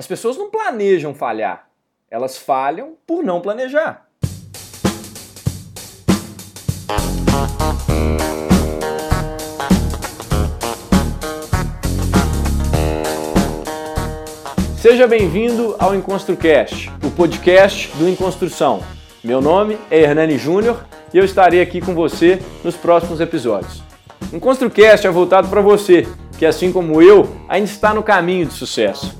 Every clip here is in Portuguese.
As pessoas não planejam falhar, elas falham por não planejar. Seja bem-vindo ao EnconstruCast, o podcast do Enconstrução. Meu nome é Hernani Júnior e eu estarei aqui com você nos próximos episódios. EnconstruCast é voltado para você, que assim como eu, ainda está no caminho de sucesso.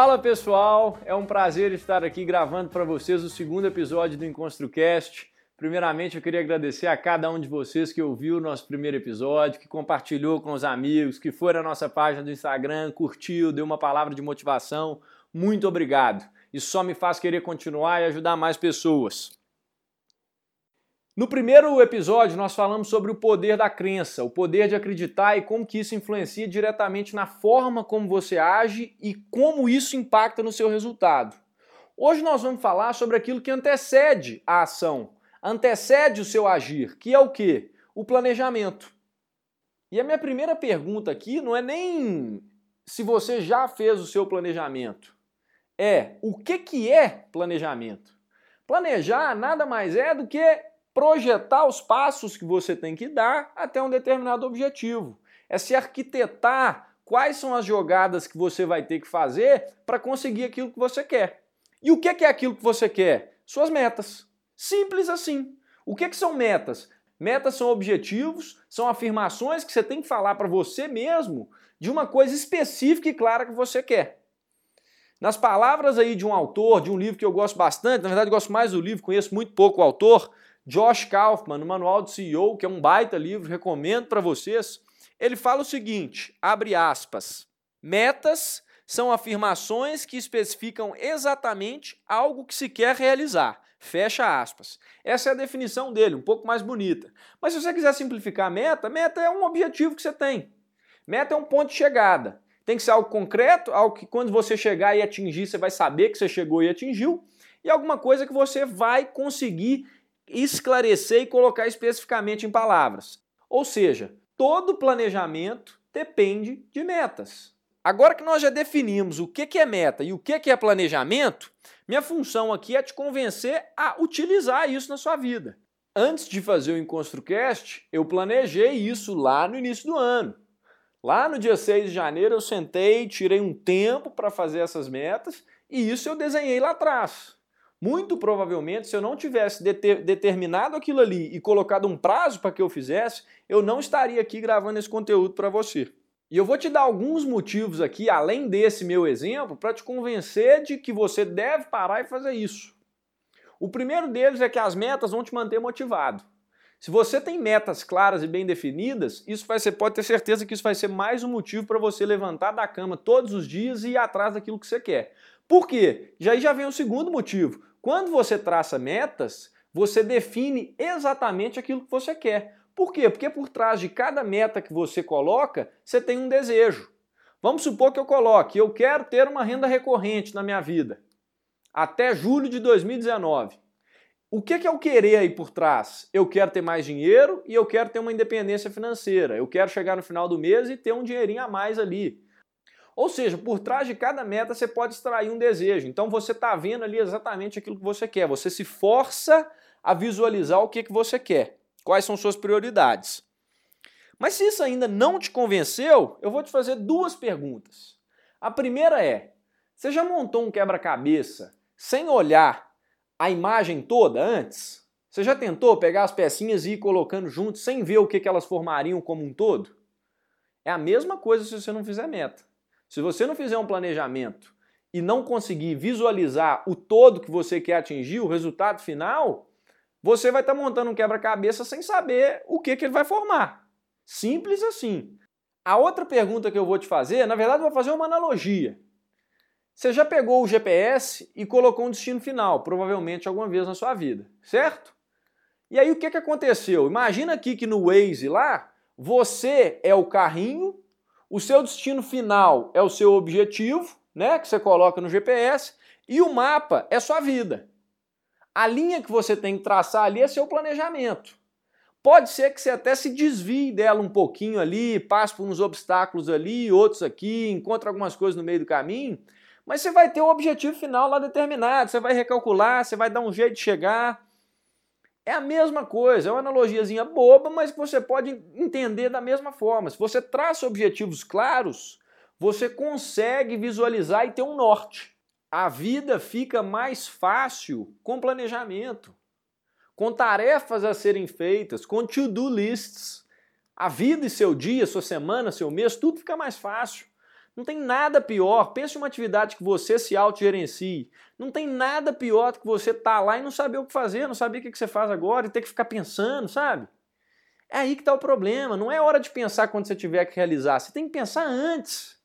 Fala pessoal, é um prazer estar aqui gravando para vocês o segundo episódio do EnconstruCast. Primeiramente, eu queria agradecer a cada um de vocês que ouviu o nosso primeiro episódio, que compartilhou com os amigos, que foi na nossa página do Instagram, curtiu, deu uma palavra de motivação. Muito obrigado. Isso só me faz querer continuar e ajudar mais pessoas. No primeiro episódio, nós falamos sobre o poder da crença, o poder de acreditar e como que isso influencia diretamente na forma como você age e como isso impacta no seu resultado. Hoje nós vamos falar sobre aquilo que antecede a ação, antecede o seu agir, que é o quê? O planejamento. E a minha primeira pergunta aqui não é nem se você já fez o seu planejamento. É o que, que é planejamento? Planejar nada mais é do que projetar os passos que você tem que dar até um determinado objetivo. É se arquitetar quais são as jogadas que você vai ter que fazer para conseguir aquilo que você quer. E o que é aquilo que você quer? Suas metas. Simples assim. O que, que são metas? Metas são objetivos, são afirmações que você tem que falar para você mesmo de uma coisa específica e clara que você quer. Nas palavras aí de um autor, de um livro que eu gosto bastante, na verdade gosto mais do livro, conheço muito pouco o autor, Josh Kaufman, no Manual do CEO, que é um baita livro, recomendo para vocês. Ele fala o seguinte, abre aspas, metas são afirmações que especificam exatamente algo que se quer realizar. Fecha aspas. Essa é a definição dele, um pouco mais bonita. Mas se você quiser simplificar a meta, meta é um objetivo que você tem. Meta é um ponto de chegada. Tem que ser algo concreto, algo que quando você chegar e atingir, você vai saber que você chegou e atingiu, e alguma coisa que você vai conseguir esclarecer e colocar especificamente em palavras. Ou seja, todo planejamento depende de metas. Agora que nós já definimos o que é meta e o que é planejamento, minha função aqui é te convencer a utilizar isso na sua vida. Antes de fazer o EnconstruCast, eu planejei isso lá no início do ano. Lá no dia 6 de janeiro eu sentei, tirei um tempo para fazer essas metas e isso eu desenhei lá atrás. Muito provavelmente, se eu não tivesse deter, determinado aquilo ali e colocado um prazo para que eu fizesse, eu não estaria aqui gravando esse conteúdo para você. E eu vou te dar alguns motivos aqui, além desse meu exemplo, para te convencer de que você deve parar e fazer isso. O primeiro deles é que as metas vão te manter motivado. Se você tem metas claras e bem definidas, isso vai ser, pode ter certeza que isso vai ser mais um motivo para você levantar da cama todos os dias e ir atrás daquilo que você quer. Por quê? Já aí já vem o segundo motivo. Quando você traça metas, você define exatamente aquilo que você quer. Por quê? Porque por trás de cada meta que você coloca, você tem um desejo. Vamos supor que eu coloque, eu quero ter uma renda recorrente na minha vida até julho de 2019. O que, que o querer aí por trás? Eu quero ter mais dinheiro e eu quero ter uma independência financeira. Eu quero chegar no final do mês e ter um dinheirinho a mais ali. Ou seja, por trás de cada meta você pode extrair um desejo. Então você está vendo ali exatamente aquilo que você quer. Você se força a visualizar o que, que você quer quais são suas prioridades. Mas se isso ainda não te convenceu, eu vou te fazer duas perguntas. A primeira é: você já montou um quebra-cabeça sem olhar a imagem toda antes? Você já tentou pegar as pecinhas e ir colocando juntos sem ver o que elas formariam como um todo? É a mesma coisa se você não fizer meta. Se você não fizer um planejamento e não conseguir visualizar o todo que você quer atingir, o resultado final, você vai estar tá montando um quebra-cabeça sem saber o que, que ele vai formar. Simples assim. A outra pergunta que eu vou te fazer, na verdade, vou fazer uma analogia. Você já pegou o GPS e colocou um destino final, provavelmente alguma vez na sua vida, certo? E aí o que, que aconteceu? Imagina aqui que no Waze lá, você é o carrinho, o seu destino final é o seu objetivo, né, que você coloca no GPS, e o mapa é sua vida. A linha que você tem que traçar ali é seu planejamento. Pode ser que você até se desvie dela um pouquinho ali, passe por uns obstáculos ali, outros aqui, encontre algumas coisas no meio do caminho, mas você vai ter o objetivo final lá determinado, você vai recalcular, você vai dar um jeito de chegar. É a mesma coisa, é uma analogiazinha boba, mas você pode entender da mesma forma. Se você traça objetivos claros, você consegue visualizar e ter um norte. A vida fica mais fácil com planejamento com tarefas a serem feitas, com to-do lists. A vida e seu dia, sua semana, seu mês, tudo fica mais fácil. Não tem nada pior. Pense em uma atividade que você se autogerencie. Não tem nada pior do que você estar tá lá e não saber o que fazer, não saber o que você faz agora e ter que ficar pensando, sabe? É aí que está o problema. Não é hora de pensar quando você tiver que realizar. Você tem que pensar antes.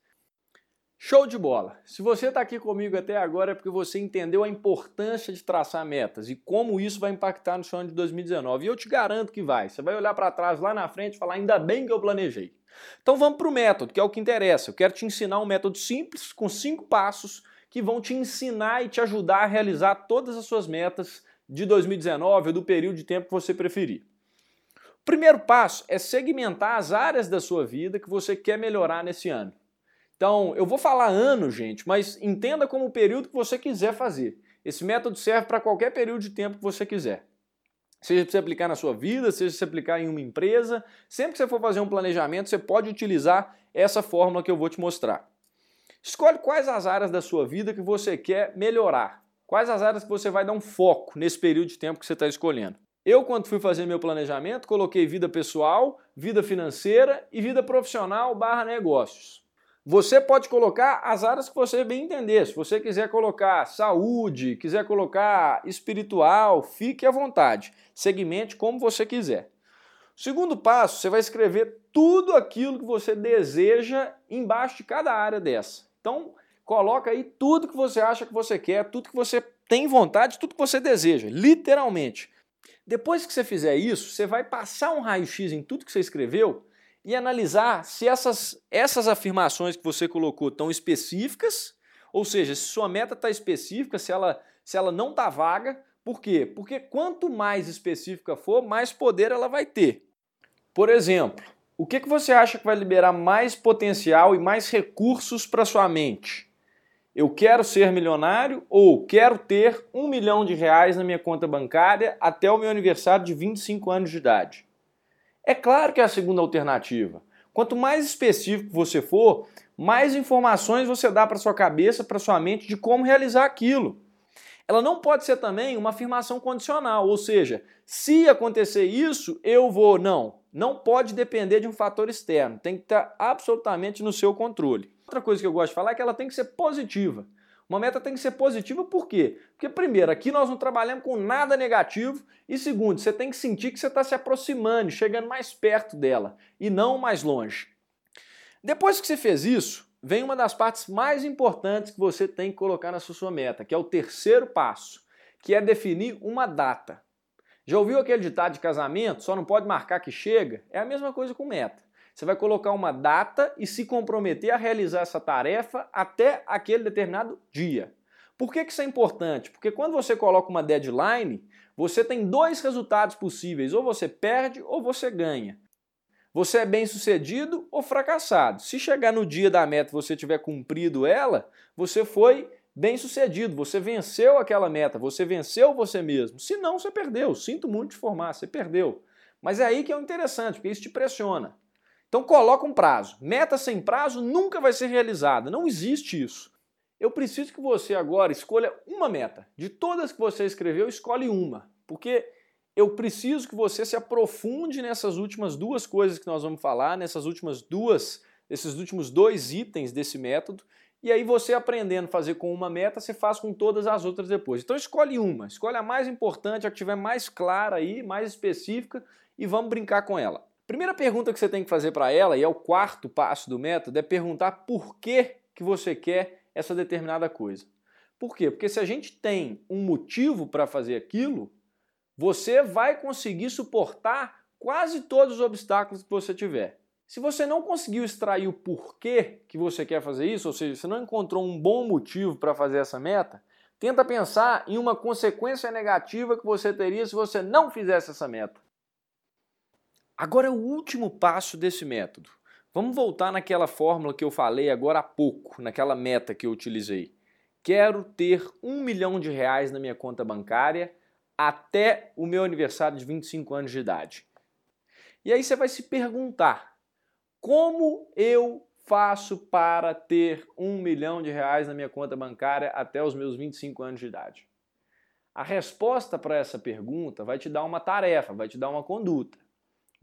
Show de bola! Se você está aqui comigo até agora é porque você entendeu a importância de traçar metas e como isso vai impactar no seu ano de 2019. E eu te garanto que vai. Você vai olhar para trás lá na frente e falar: ainda bem que eu planejei. Então vamos para o método, que é o que interessa. Eu quero te ensinar um método simples, com cinco passos, que vão te ensinar e te ajudar a realizar todas as suas metas de 2019 ou do período de tempo que você preferir. O primeiro passo é segmentar as áreas da sua vida que você quer melhorar nesse ano. Então, eu vou falar ano, gente, mas entenda como o período que você quiser fazer. Esse método serve para qualquer período de tempo que você quiser. Seja para você aplicar na sua vida, seja você aplicar em uma empresa, sempre que você for fazer um planejamento, você pode utilizar essa fórmula que eu vou te mostrar. Escolhe quais as áreas da sua vida que você quer melhorar. Quais as áreas que você vai dar um foco nesse período de tempo que você está escolhendo. Eu, quando fui fazer meu planejamento, coloquei vida pessoal, vida financeira e vida profissional barra negócios. Você pode colocar as áreas que você bem entender. Se você quiser colocar saúde, quiser colocar espiritual, fique à vontade. Segmente como você quiser. Segundo passo, você vai escrever tudo aquilo que você deseja embaixo de cada área dessa. Então, coloca aí tudo que você acha que você quer, tudo que você tem vontade, tudo que você deseja, literalmente. Depois que você fizer isso, você vai passar um raio-x em tudo que você escreveu e analisar se essas, essas afirmações que você colocou estão específicas, ou seja, se sua meta está específica, se ela, se ela não está vaga. Por quê? Porque quanto mais específica for, mais poder ela vai ter. Por exemplo, o que, que você acha que vai liberar mais potencial e mais recursos para sua mente? Eu quero ser milionário ou quero ter um milhão de reais na minha conta bancária até o meu aniversário de 25 anos de idade? É claro que é a segunda alternativa. Quanto mais específico você for, mais informações você dá para sua cabeça, para sua mente de como realizar aquilo. Ela não pode ser também uma afirmação condicional, ou seja, se acontecer isso, eu vou. Não, não pode depender de um fator externo, tem que estar absolutamente no seu controle. Outra coisa que eu gosto de falar é que ela tem que ser positiva. Uma meta tem que ser positiva por quê? Porque, primeiro, aqui nós não trabalhamos com nada negativo, e segundo, você tem que sentir que você está se aproximando, chegando mais perto dela e não mais longe. Depois que você fez isso, vem uma das partes mais importantes que você tem que colocar na sua meta, que é o terceiro passo, que é definir uma data. Já ouviu aquele ditado de casamento? Só não pode marcar que chega? É a mesma coisa com meta. Você vai colocar uma data e se comprometer a realizar essa tarefa até aquele determinado dia. Por que, isso é importante? Porque quando você coloca uma deadline, você tem dois resultados possíveis: ou você perde ou você ganha. Você é bem sucedido ou fracassado. Se chegar no dia da meta e você tiver cumprido ela, você foi bem sucedido, você venceu aquela meta, você venceu você mesmo. Se não, você perdeu. Sinto muito te formar, você perdeu. Mas é aí que é o interessante, porque isso te pressiona. Então coloca um prazo. Meta sem prazo nunca vai ser realizada. Não existe isso. Eu preciso que você agora escolha uma meta. De todas que você escreveu, escolhe uma. Porque eu preciso que você se aprofunde nessas últimas duas coisas que nós vamos falar, nessas últimas duas, esses últimos dois itens desse método. E aí você aprendendo a fazer com uma meta, você faz com todas as outras depois. Então escolhe uma, escolhe a mais importante, a que tiver mais clara aí, mais específica e vamos brincar com ela. Primeira pergunta que você tem que fazer para ela, e é o quarto passo do método, é perguntar por que, que você quer essa determinada coisa. Por quê? Porque se a gente tem um motivo para fazer aquilo, você vai conseguir suportar quase todos os obstáculos que você tiver. Se você não conseguiu extrair o porquê que você quer fazer isso, ou seja, você não encontrou um bom motivo para fazer essa meta, tenta pensar em uma consequência negativa que você teria se você não fizesse essa meta. Agora é o último passo desse método. Vamos voltar naquela fórmula que eu falei agora há pouco, naquela meta que eu utilizei. Quero ter um milhão de reais na minha conta bancária até o meu aniversário de 25 anos de idade. E aí você vai se perguntar: como eu faço para ter um milhão de reais na minha conta bancária até os meus 25 anos de idade? A resposta para essa pergunta vai te dar uma tarefa, vai te dar uma conduta.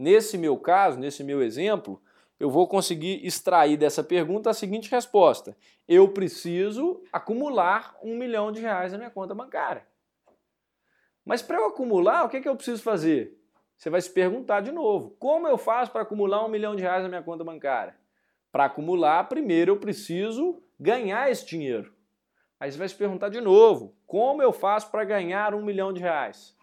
Nesse meu caso, nesse meu exemplo, eu vou conseguir extrair dessa pergunta a seguinte resposta: eu preciso acumular um milhão de reais na minha conta bancária. Mas para eu acumular, o que, é que eu preciso fazer? Você vai se perguntar de novo: como eu faço para acumular um milhão de reais na minha conta bancária? Para acumular, primeiro eu preciso ganhar esse dinheiro. Aí você vai se perguntar de novo: como eu faço para ganhar um milhão de reais?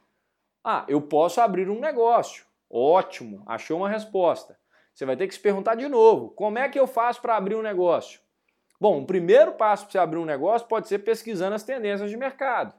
Ah, eu posso abrir um negócio. Ótimo, achou uma resposta. Você vai ter que se perguntar de novo: como é que eu faço para abrir um negócio? Bom, o primeiro passo para você abrir um negócio pode ser pesquisando as tendências de mercado.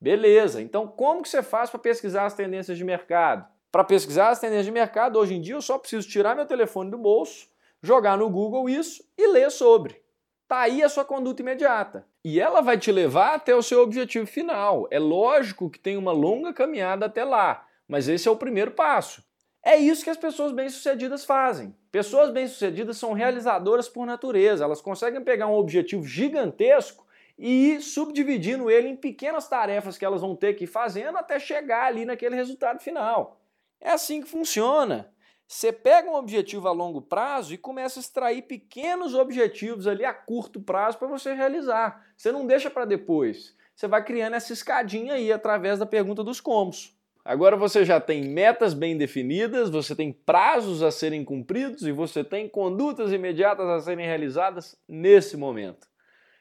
Beleza, então como que você faz para pesquisar as tendências de mercado? Para pesquisar as tendências de mercado, hoje em dia eu só preciso tirar meu telefone do bolso, jogar no Google isso e ler sobre. Tá aí a sua conduta imediata. E ela vai te levar até o seu objetivo final. É lógico que tem uma longa caminhada até lá, mas esse é o primeiro passo. É isso que as pessoas bem-sucedidas fazem. Pessoas bem-sucedidas são realizadoras por natureza, elas conseguem pegar um objetivo gigantesco e ir subdividindo ele em pequenas tarefas que elas vão ter que ir fazendo até chegar ali naquele resultado final. É assim que funciona. Você pega um objetivo a longo prazo e começa a extrair pequenos objetivos ali a curto prazo para você realizar. Você não deixa para depois. Você vai criando essa escadinha aí através da pergunta dos comos. Agora você já tem metas bem definidas, você tem prazos a serem cumpridos e você tem condutas imediatas a serem realizadas nesse momento.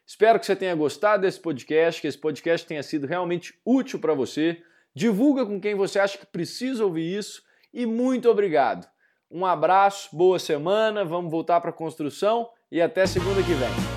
Espero que você tenha gostado desse podcast, que esse podcast tenha sido realmente útil para você. Divulga com quem você acha que precisa ouvir isso e muito obrigado. Um abraço, boa semana, vamos voltar para a construção e até segunda que vem.